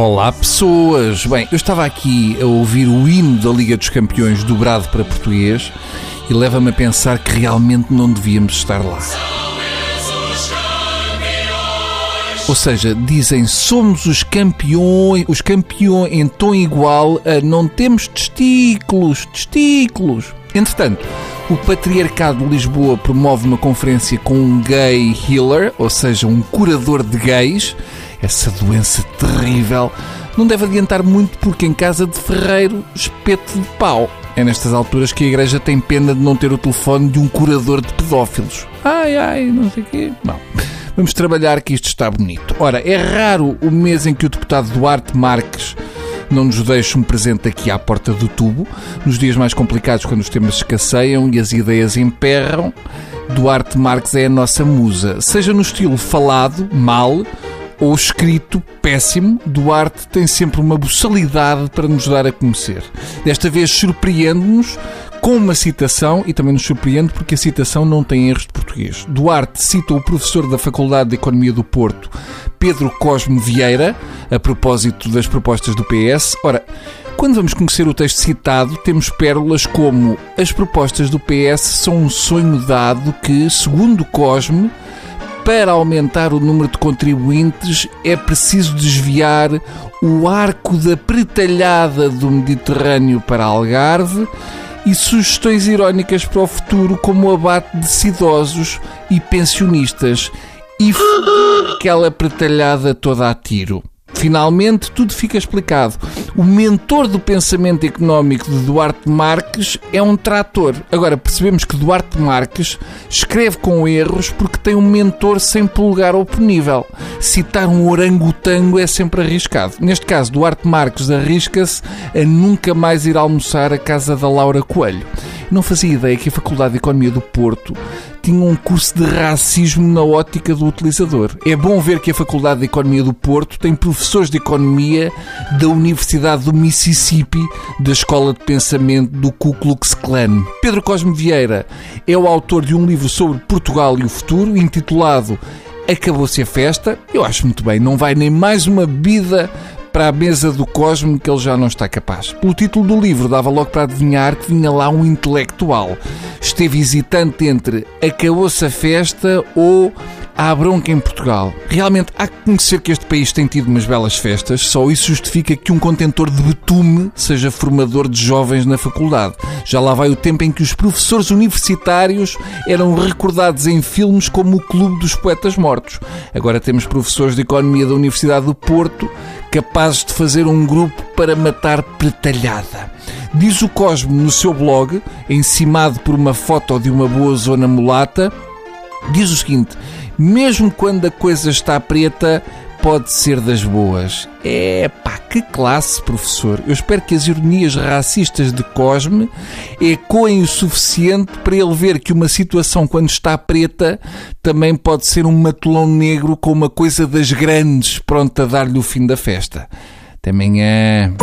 Olá pessoas! Bem, eu estava aqui a ouvir o hino da Liga dos Campeões dobrado para português e leva-me a pensar que realmente não devíamos estar lá. Ou seja, dizem somos os campeões, os campeões em tom igual a não temos testículos, testículos. Entretanto, o Patriarcado de Lisboa promove uma conferência com um gay healer, ou seja, um curador de gays. Essa doença terrível não deve adiantar muito porque em casa de ferreiro espeto de pau. É nestas alturas que a igreja tem pena de não ter o telefone de um curador de pedófilos. Ai, ai, não sei o quê. Bom, vamos trabalhar que isto está bonito. Ora, é raro o mês em que o deputado Duarte Marques não nos deixa um presente aqui à porta do tubo. Nos dias mais complicados, quando os temas escasseiam e as ideias emperram, Duarte Marques é a nossa musa. Seja no estilo falado, mal, ou escrito péssimo, Duarte tem sempre uma boçalidade para nos dar a conhecer. Desta vez surpreende-nos com uma citação e também nos surpreende porque a citação não tem erros de português. Duarte cita o professor da Faculdade de Economia do Porto, Pedro Cosme Vieira, a propósito das propostas do PS. Ora, quando vamos conhecer o texto citado, temos pérolas como as propostas do PS são um sonho dado que, segundo Cosme, para aumentar o número de contribuintes é preciso desviar o arco da pretalhada do Mediterrâneo para Algarve e sugestões irónicas para o futuro, como o abate de idosos e pensionistas e aquela pretalhada toda a tiro. Finalmente, tudo fica explicado. O mentor do pensamento económico de Duarte Marques é um trator. Agora, percebemos que Duarte Marques escreve com erros porque tem um mentor sem polegar oponível. Citar um orangotango é sempre arriscado. Neste caso, Duarte Marques arrisca-se a nunca mais ir almoçar à casa da Laura Coelho. Não fazia ideia que a Faculdade de Economia do Porto tinha um curso de racismo na ótica do utilizador. É bom ver que a Faculdade de Economia do Porto tem professores de economia da Universidade do Mississippi, da Escola de Pensamento do Ku Klux Klan. Pedro Cosme Vieira é o autor de um livro sobre Portugal e o futuro, intitulado Acabou-se a festa. Eu acho muito bem, não vai nem mais uma bebida para a mesa do Cosmo que ele já não está capaz. Pelo título do livro dava logo para adivinhar que vinha lá um intelectual. Esteve hesitante entre acabou-se a festa ou há bronca em Portugal. Realmente há que conhecer que este país tem tido umas belas festas, só isso justifica que um contentor de betume seja formador de jovens na faculdade. Já lá vai o tempo em que os professores universitários eram recordados em filmes como o Clube dos Poetas Mortos. Agora temos professores de Economia da Universidade do Porto capazes de fazer um grupo para matar pretalhada. Diz o Cosmo no seu blog, encimado por uma foto de uma boa zona mulata, diz o seguinte: mesmo quando a coisa está preta, pode ser das boas. É pá, que classe, professor. Eu espero que as ironias racistas de Cosme ecoem o suficiente para ele ver que uma situação, quando está preta, também pode ser um matulão negro com uma coisa das grandes pronta a dar-lhe o fim da festa. Até amanhã.